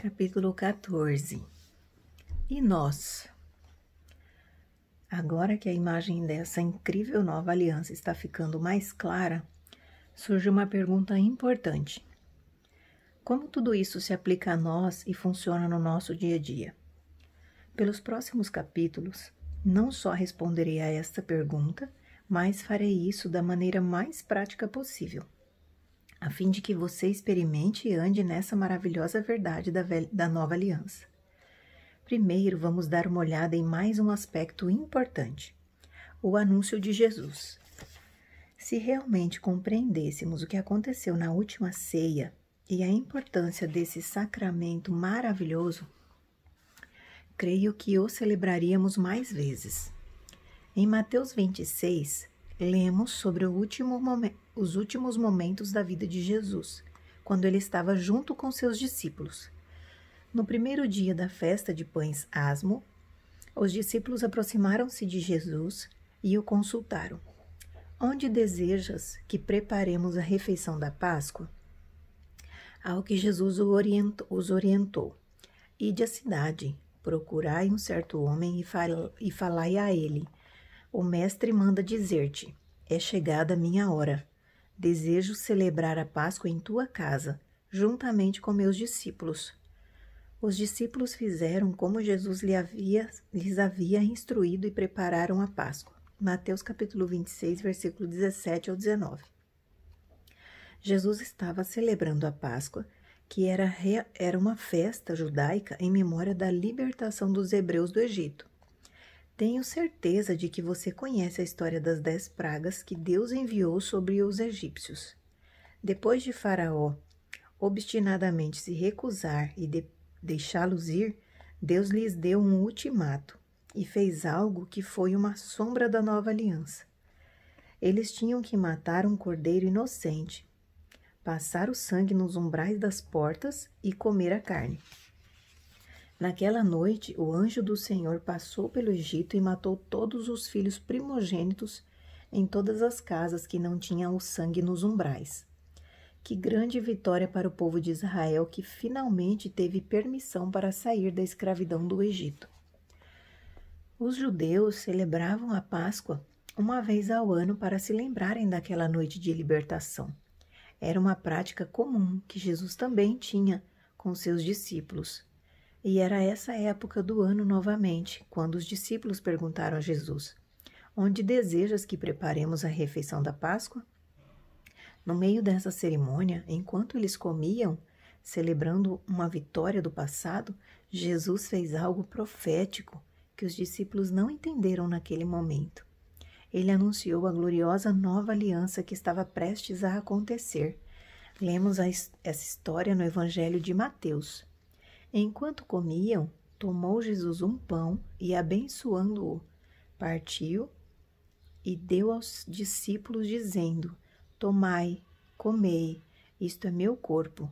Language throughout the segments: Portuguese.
Capítulo 14 E nós? Agora que a imagem dessa incrível nova aliança está ficando mais clara, surge uma pergunta importante. Como tudo isso se aplica a nós e funciona no nosso dia a dia? Pelos próximos capítulos, não só responderei a esta pergunta, mas farei isso da maneira mais prática possível a fim de que você experimente e ande nessa maravilhosa verdade da, da nova aliança. Primeiro, vamos dar uma olhada em mais um aspecto importante: o anúncio de Jesus. Se realmente compreendêssemos o que aconteceu na última ceia e a importância desse sacramento maravilhoso, creio que o celebraríamos mais vezes. Em Mateus 26, lemos sobre último os últimos momentos da vida de Jesus, quando ele estava junto com seus discípulos. No primeiro dia da festa de pães asmo, os discípulos aproximaram-se de Jesus e o consultaram. Onde desejas que preparemos a refeição da Páscoa? Ao que Jesus os orientou: Ide à cidade, procurai um certo homem e falai a ele o mestre manda dizer-te: É chegada a minha hora. Desejo celebrar a Páscoa em tua casa, juntamente com meus discípulos. Os discípulos fizeram como Jesus lhe havia, lhes havia instruído e prepararam a Páscoa. Mateus capítulo 26, versículo 17 ao 19. Jesus estava celebrando a Páscoa, que era, era uma festa judaica em memória da libertação dos hebreus do Egito. Tenho certeza de que você conhece a história das dez pragas que Deus enviou sobre os egípcios. Depois de Faraó obstinadamente se recusar e de deixá-los ir, Deus lhes deu um ultimato e fez algo que foi uma sombra da nova aliança. Eles tinham que matar um cordeiro inocente, passar o sangue nos umbrais das portas e comer a carne. Naquela noite, o anjo do Senhor passou pelo Egito e matou todos os filhos primogênitos em todas as casas que não tinham o sangue nos umbrais. Que grande vitória para o povo de Israel que finalmente teve permissão para sair da escravidão do Egito. Os judeus celebravam a Páscoa uma vez ao ano para se lembrarem daquela noite de libertação. Era uma prática comum que Jesus também tinha com seus discípulos. E era essa época do ano novamente, quando os discípulos perguntaram a Jesus: Onde desejas que preparemos a refeição da Páscoa? No meio dessa cerimônia, enquanto eles comiam, celebrando uma vitória do passado, Jesus fez algo profético que os discípulos não entenderam naquele momento. Ele anunciou a gloriosa nova aliança que estava prestes a acontecer. Lemos essa história no Evangelho de Mateus. Enquanto comiam, tomou Jesus um pão e, abençoando-o, partiu e deu aos discípulos, dizendo: Tomai, comei, isto é meu corpo.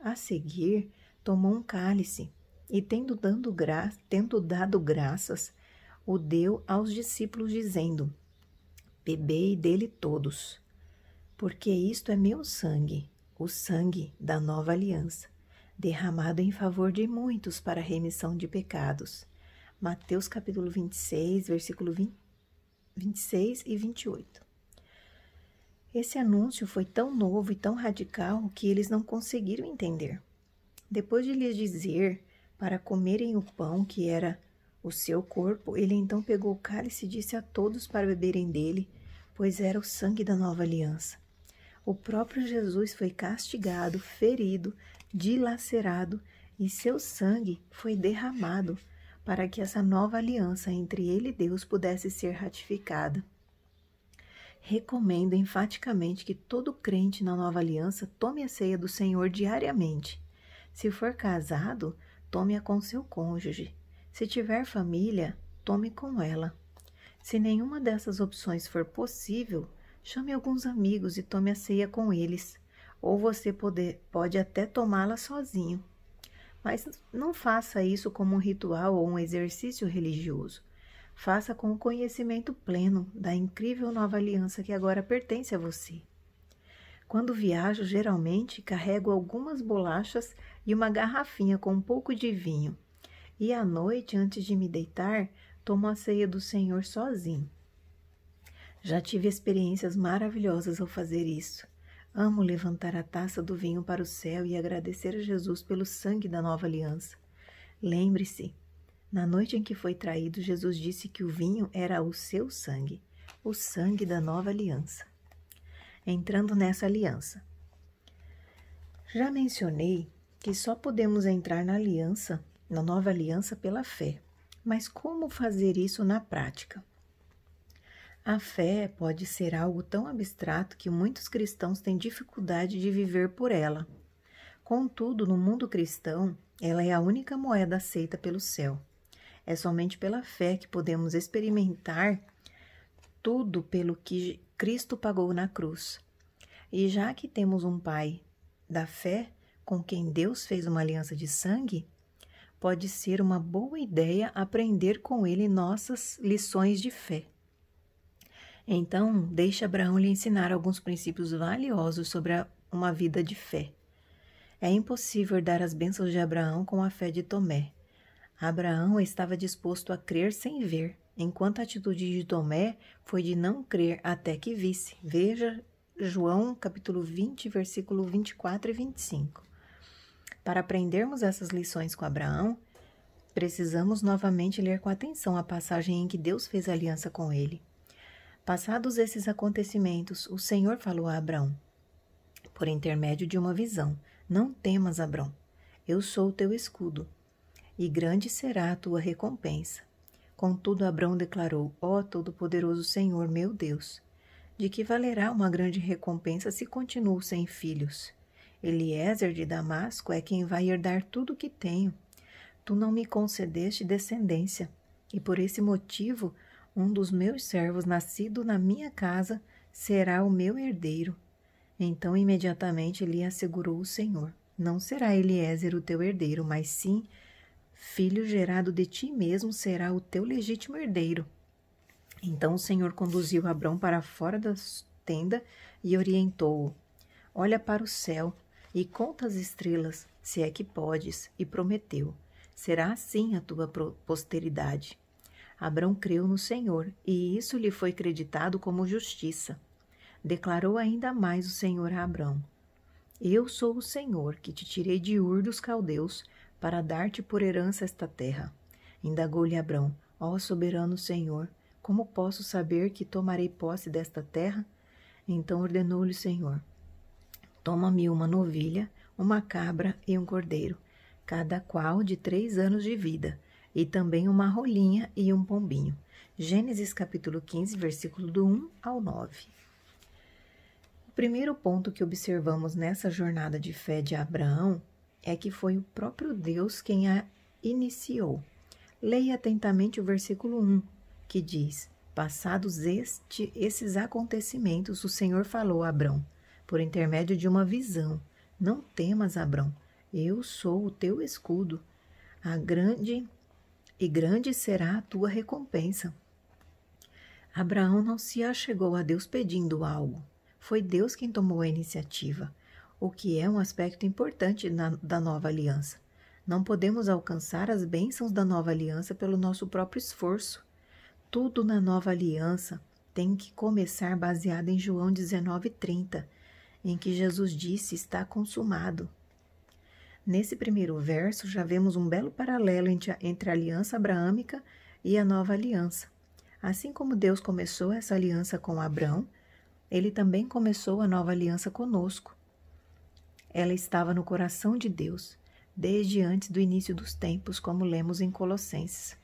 A seguir, tomou um cálice e, tendo, dando gra tendo dado graças, o deu aos discípulos, dizendo: Bebei dele todos, porque isto é meu sangue, o sangue da nova aliança derramado em favor de muitos para a remissão de pecados. Mateus capítulo 26, versículo 20, 26 e 28. Esse anúncio foi tão novo e tão radical que eles não conseguiram entender. Depois de lhes dizer para comerem o pão que era o seu corpo, ele então pegou o cálice e disse a todos para beberem dele, pois era o sangue da nova aliança. O próprio Jesus foi castigado, ferido, dilacerado e seu sangue foi derramado para que essa nova aliança entre ele e Deus pudesse ser ratificada. Recomendo enfaticamente que todo crente na nova aliança tome a ceia do Senhor diariamente. Se for casado, tome-a com seu cônjuge. Se tiver família, tome com ela. Se nenhuma dessas opções for possível, chame alguns amigos e tome a ceia com eles ou você poder, pode até tomá-la sozinho. Mas não faça isso como um ritual ou um exercício religioso. Faça com o conhecimento pleno da incrível nova aliança que agora pertence a você. Quando viajo, geralmente carrego algumas bolachas e uma garrafinha com um pouco de vinho. E à noite, antes de me deitar, tomo a ceia do Senhor sozinho. Já tive experiências maravilhosas ao fazer isso. Amo levantar a taça do vinho para o céu e agradecer a Jesus pelo sangue da nova aliança. Lembre-se, na noite em que foi traído, Jesus disse que o vinho era o seu sangue, o sangue da nova aliança. Entrando nessa aliança. Já mencionei que só podemos entrar na aliança, na nova aliança, pela fé. Mas como fazer isso na prática? A fé pode ser algo tão abstrato que muitos cristãos têm dificuldade de viver por ela. Contudo, no mundo cristão, ela é a única moeda aceita pelo céu. É somente pela fé que podemos experimentar tudo pelo que Cristo pagou na cruz. E já que temos um Pai da fé com quem Deus fez uma aliança de sangue, pode ser uma boa ideia aprender com ele nossas lições de fé. Então, deixe Abraão lhe ensinar alguns princípios valiosos sobre a, uma vida de fé. É impossível dar as bênçãos de Abraão com a fé de Tomé. Abraão estava disposto a crer sem ver, enquanto a atitude de Tomé foi de não crer até que visse. Veja João capítulo 20, versículo 24 e 25. Para aprendermos essas lições com Abraão, precisamos novamente ler com atenção a passagem em que Deus fez aliança com ele. Passados esses acontecimentos, o Senhor falou a Abrão, por intermédio de uma visão: Não temas, Abrão, eu sou o teu escudo, e grande será a tua recompensa. Contudo, Abrão declarou: Ó Todo-Poderoso Senhor, meu Deus, de que valerá uma grande recompensa se continuo sem filhos? Eliezer de Damasco é quem vai herdar tudo o que tenho. Tu não me concedeste descendência, e por esse motivo um dos meus servos, nascido na minha casa, será o meu herdeiro. Então imediatamente lhe assegurou o Senhor: Não será Eliezer o teu herdeiro, mas sim filho gerado de ti mesmo será o teu legítimo herdeiro. Então o Senhor conduziu Abrão para fora da tenda e orientou-o: Olha para o céu e conta as estrelas, se é que podes, e prometeu: Será assim a tua posteridade. Abrão creu no Senhor, e isso lhe foi creditado como justiça. Declarou ainda mais o Senhor a Abrão: Eu sou o Senhor que te tirei de Ur dos caldeus para dar-te por herança esta terra. Indagou-lhe Abrão: Ó soberano Senhor, como posso saber que tomarei posse desta terra? Então ordenou-lhe o Senhor: Toma-me uma novilha, uma cabra e um cordeiro, cada qual de três anos de vida e também uma rolinha e um pombinho. Gênesis capítulo 15, versículo do 1 ao 9. O primeiro ponto que observamos nessa jornada de fé de Abraão é que foi o próprio Deus quem a iniciou. Leia atentamente o versículo 1, que diz: Passados este, esses acontecimentos, o Senhor falou a Abrão, por intermédio de uma visão: Não temas, Abrão, eu sou o teu escudo. A grande e grande será a tua recompensa. Abraão não se achegou a Deus pedindo algo. Foi Deus quem tomou a iniciativa, o que é um aspecto importante na, da nova aliança. Não podemos alcançar as bênçãos da nova aliança pelo nosso próprio esforço. Tudo na nova aliança tem que começar baseado em João 19,30, em que Jesus disse: Está consumado. Nesse primeiro verso, já vemos um belo paralelo entre a, aliança abraâmica e a nova aliança. Assim como Deus começou essa aliança com Abraão, ele também começou a nova aliança conosco. Ela estava no coração de Deus, desde antes do início dos tempos, como lemos em Colossenses.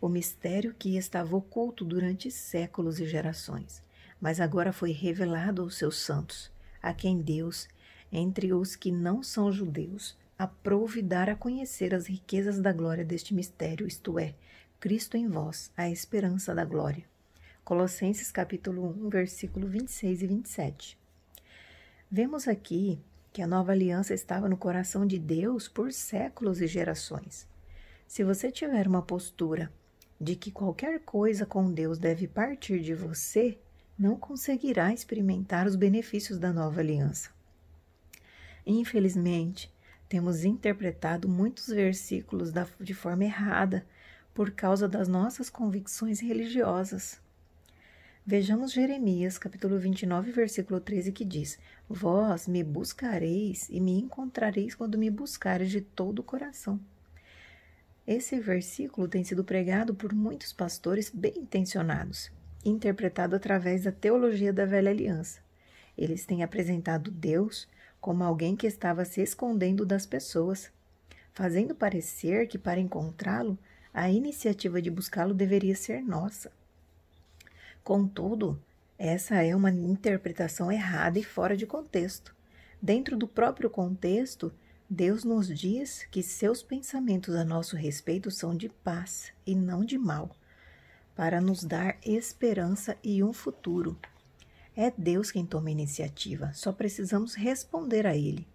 O mistério que estava oculto durante séculos e gerações, mas agora foi revelado aos seus santos, a quem Deus, entre os que não são judeus, aprove dar a conhecer as riquezas da glória deste mistério, isto é, Cristo em vós, a esperança da glória. Colossenses capítulo 1, versículo 26 e 27. Vemos aqui que a nova aliança estava no coração de Deus por séculos e gerações. Se você tiver uma postura de que qualquer coisa com Deus deve partir de você, não conseguirá experimentar os benefícios da nova aliança. Infelizmente, temos interpretado muitos versículos de forma errada por causa das nossas convicções religiosas. Vejamos Jeremias, capítulo 29, versículo 13, que diz: Vós me buscareis e me encontrareis quando me buscareis de todo o coração. Esse versículo tem sido pregado por muitos pastores bem intencionados, interpretado através da teologia da velha aliança. Eles têm apresentado Deus como alguém que estava se escondendo das pessoas, fazendo parecer que para encontrá-lo, a iniciativa de buscá-lo deveria ser nossa. Contudo, essa é uma interpretação errada e fora de contexto. Dentro do próprio contexto, Deus nos diz que seus pensamentos a nosso respeito são de paz e não de mal, para nos dar esperança e um futuro. É Deus quem toma a iniciativa, só precisamos responder a Ele.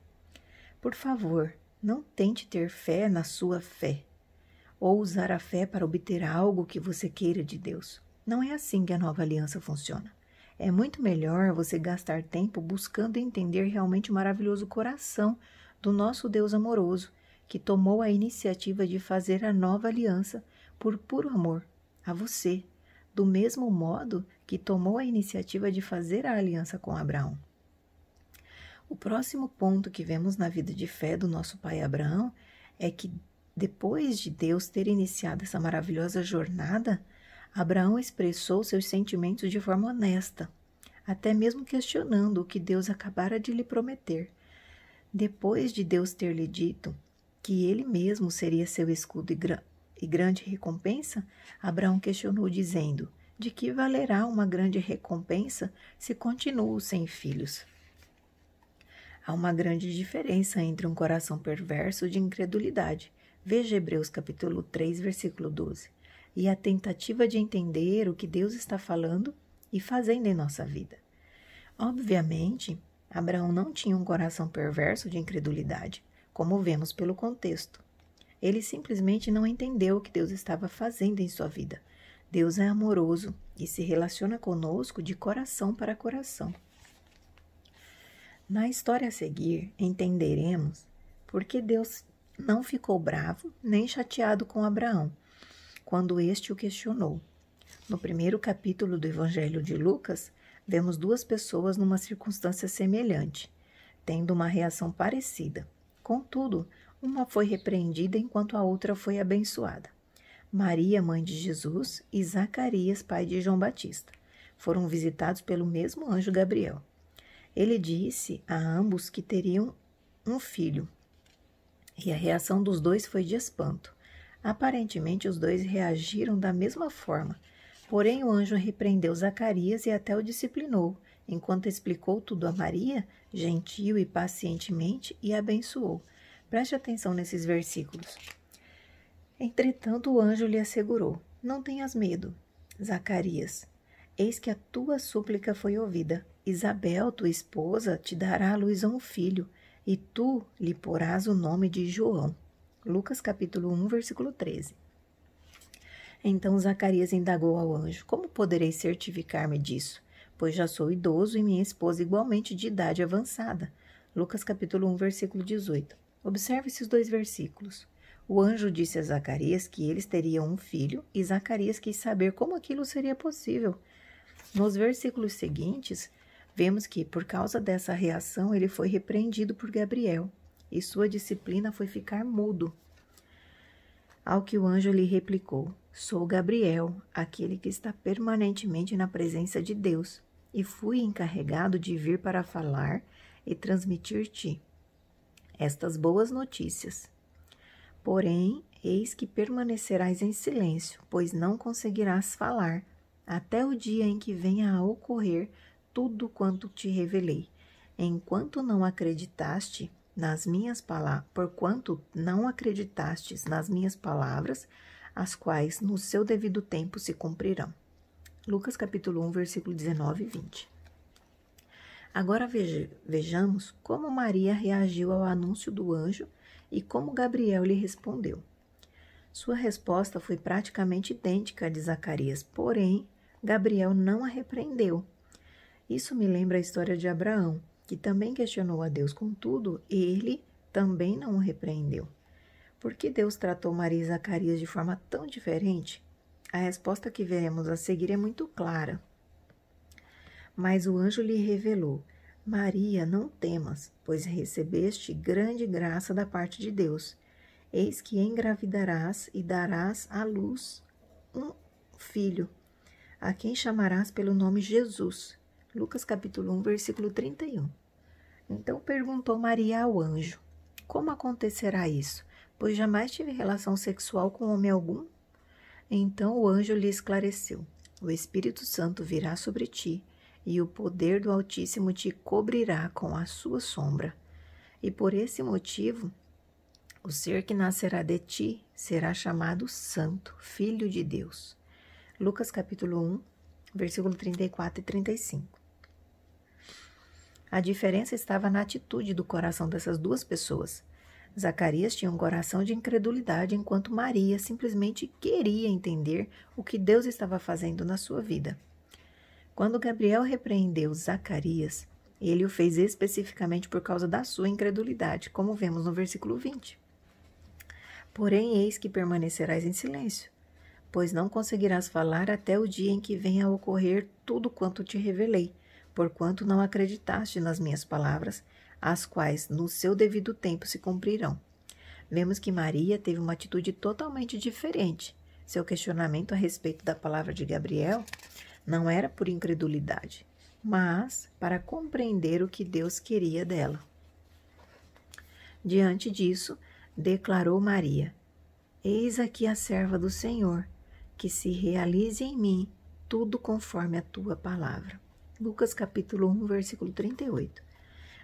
Por favor, não tente ter fé na sua fé, ou usar a fé para obter algo que você queira de Deus. Não é assim que a nova aliança funciona. É muito melhor você gastar tempo buscando entender realmente o maravilhoso coração do nosso Deus amoroso, que tomou a iniciativa de fazer a nova aliança por puro amor a você, do mesmo modo que tomou a iniciativa de fazer a aliança com Abraão. O próximo ponto que vemos na vida de fé do nosso pai Abraão é que, depois de Deus ter iniciado essa maravilhosa jornada, Abraão expressou seus sentimentos de forma honesta, até mesmo questionando o que Deus acabara de lhe prometer. Depois de Deus ter lhe dito que ele mesmo seria seu escudo e, gra grande recompensa, Abraão questionou, dizendo: de que valerá uma grande recompensa se continuo sem filhos? Há uma grande diferença entre um coração perverso de incredulidade. Veja Hebreus capítulo 3, versículo 12. E a tentativa de entender o que Deus está falando e fazendo em nossa vida. Obviamente, Abraão não tinha um coração perverso de incredulidade, como vemos pelo contexto. Ele simplesmente não entendeu o que Deus estava fazendo em sua vida. Deus é amoroso e se relaciona conosco de coração para coração. Na história a seguir, entenderemos por que Deus não ficou bravo nem chateado com Abraão quando este o questionou. No primeiro capítulo do Evangelho de Lucas, vemos duas pessoas numa circunstância semelhante, tendo uma reação parecida. Contudo, uma foi repreendida enquanto a outra foi abençoada. Maria, mãe de Jesus, e Zacarias, pai de João Batista. Foram visitados pelo mesmo anjo Gabriel. Ele disse a ambos que teriam um filho, e a reação dos dois foi de espanto. Aparentemente, os dois reagiram da mesma forma, porém o anjo repreendeu Zacarias e até o disciplinou, enquanto explicou tudo a Maria, gentil e pacientemente, e abençoou. Preste atenção nesses versículos. Entretanto, o anjo lhe assegurou: Não tenhas medo, Zacarias. Eis que a tua súplica foi ouvida. Isabel, tua esposa, te dará à luz a um filho, e tu lhe porás o nome de João. Lucas capítulo 1, versículo 13. Então Zacarias indagou ao anjo: Como poderei certificar-me disso? Pois já sou idoso e minha esposa igualmente de idade avançada. Lucas capítulo 1, versículo 18. Observe esses dois versículos. O anjo disse a Zacarias que eles teriam um filho e Zacarias quis saber como aquilo seria possível. Nos versículos seguintes, vemos que, por causa dessa reação, ele foi repreendido por Gabriel e sua disciplina foi ficar mudo. Ao que o anjo lhe replicou: Sou Gabriel, aquele que está permanentemente na presença de Deus, e fui encarregado de vir para falar e transmitir-te estas boas notícias. Porém, eis que permanecerás em silêncio, pois não conseguirás falar, até o dia em que venha a ocorrer tudo quanto te revelei. Enquanto não acreditaste nas minhas palavras, porquanto não acreditastes nas minhas palavras, as quais no seu devido tempo se cumprirão. Lucas capítulo 1, versículo 19 e 20. Agora veja, vejamos como Maria reagiu ao anúncio do anjo e como Gabriel lhe respondeu. Sua resposta foi praticamente idêntica à de Zacarias, porém, Gabriel não a repreendeu. Isso me lembra a história de Abraão, que também questionou a Deus, contudo, ele também não o repreendeu. Por que Deus tratou Maria e Zacarias de forma tão diferente? A resposta que veremos a seguir é muito clara. Mas o anjo lhe revelou: Maria, não temas, pois recebeste grande graça da parte de Deus. Eis que engravidarás e darás à luz um filho, a quem chamarás pelo nome Jesus. Lucas capítulo 1, versículo 31. Então perguntou Maria ao anjo: Como acontecerá isso? Pois jamais tive relação sexual com homem algum. Então o anjo lhe esclareceu: O Espírito Santo virá sobre ti, e o poder do Altíssimo te cobrirá com a sua sombra. E por esse motivo, o ser que nascerá de ti será chamado Santo, Filho de Deus. Lucas capítulo 1, versículo 34 e 35. A diferença estava na atitude do coração dessas duas pessoas. Zacarias tinha um coração de incredulidade, enquanto Maria simplesmente queria entender o que Deus estava fazendo na sua vida. Quando Gabriel repreendeu Zacarias, ele o fez especificamente por causa da sua incredulidade, como vemos no versículo 20. Porém, eis que permanecerás em silêncio, pois não conseguirás falar até o dia em que venha a ocorrer tudo quanto te revelei porquanto não acreditaste nas minhas palavras, as quais no seu devido tempo se cumprirão. Vemos que Maria teve uma atitude totalmente diferente. Seu questionamento a respeito da palavra de Gabriel não era por incredulidade, mas para compreender o que Deus queria dela. Diante disso, declarou Maria: Eis aqui a serva do Senhor, que se realize em mim tudo conforme a tua palavra. Lucas capítulo 1, versículo 38.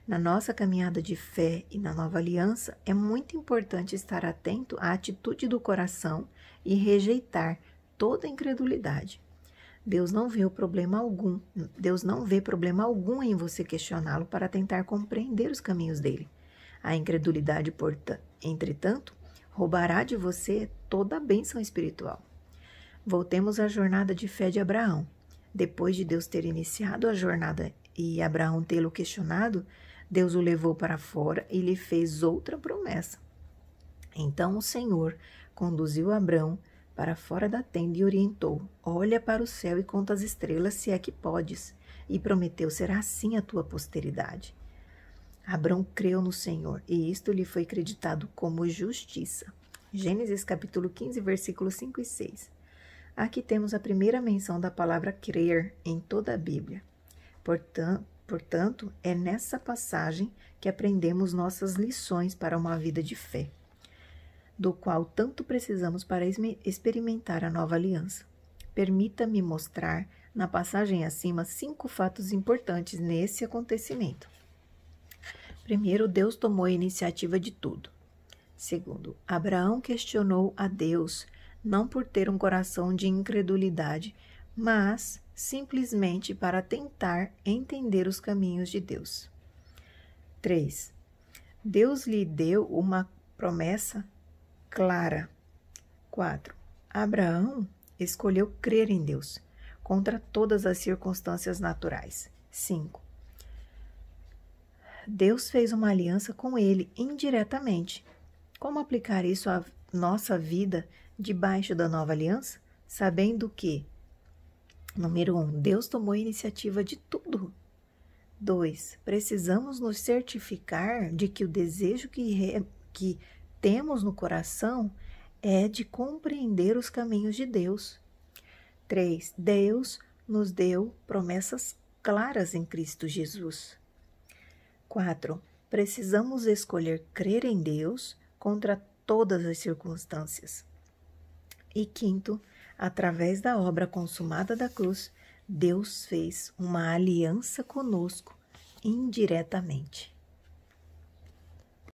Na nossa caminhada de fé e na nova aliança, é muito importante estar atento à atitude do coração e rejeitar toda incredulidade. Deus não vê o problema algum, Deus não vê problema algum em você questioná-lo para tentar compreender os caminhos dele. A incredulidade, entretanto, roubará de você toda a bênção espiritual. Voltemos à jornada de fé de Abraão. Depois de Deus ter iniciado a jornada e Abraão tê-lo questionado, Deus o levou para fora e lhe fez outra promessa. Então o Senhor conduziu Abraão para fora da tenda e orientou: Olha para o céu e conta as estrelas, se é que podes. E prometeu: Será assim a tua posteridade. Abraão creu no Senhor e isto lhe foi acreditado como justiça. Gênesis capítulo 15, versículos 5 e 6. Aqui temos a primeira menção da palavra crer em toda a Bíblia. Portanto, é nessa passagem que aprendemos nossas lições para uma vida de fé, do qual tanto precisamos para experimentar a nova aliança. Permita-me mostrar na passagem acima cinco fatos importantes nesse acontecimento. Primeiro, Deus tomou a iniciativa de tudo. Segundo, Abraão questionou a Deus não por ter um coração de incredulidade, mas simplesmente para tentar entender os caminhos de Deus. 3. Deus lhe deu uma promessa clara. 4. Abraão escolheu crer em Deus contra todas as circunstâncias naturais. 5. Deus fez uma aliança com ele indiretamente. Como aplicar isso à nossa vida debaixo da nova aliança, sabendo que, número um, Deus tomou a iniciativa de tudo. Dois, precisamos nos certificar de que o desejo que, re, que temos no coração é de compreender os caminhos de Deus. Três, Deus nos deu promessas claras em Cristo Jesus. Quatro, precisamos escolher crer em Deus contra todas as circunstâncias. E quinto, através da obra consumada da cruz, Deus fez uma aliança conosco indiretamente.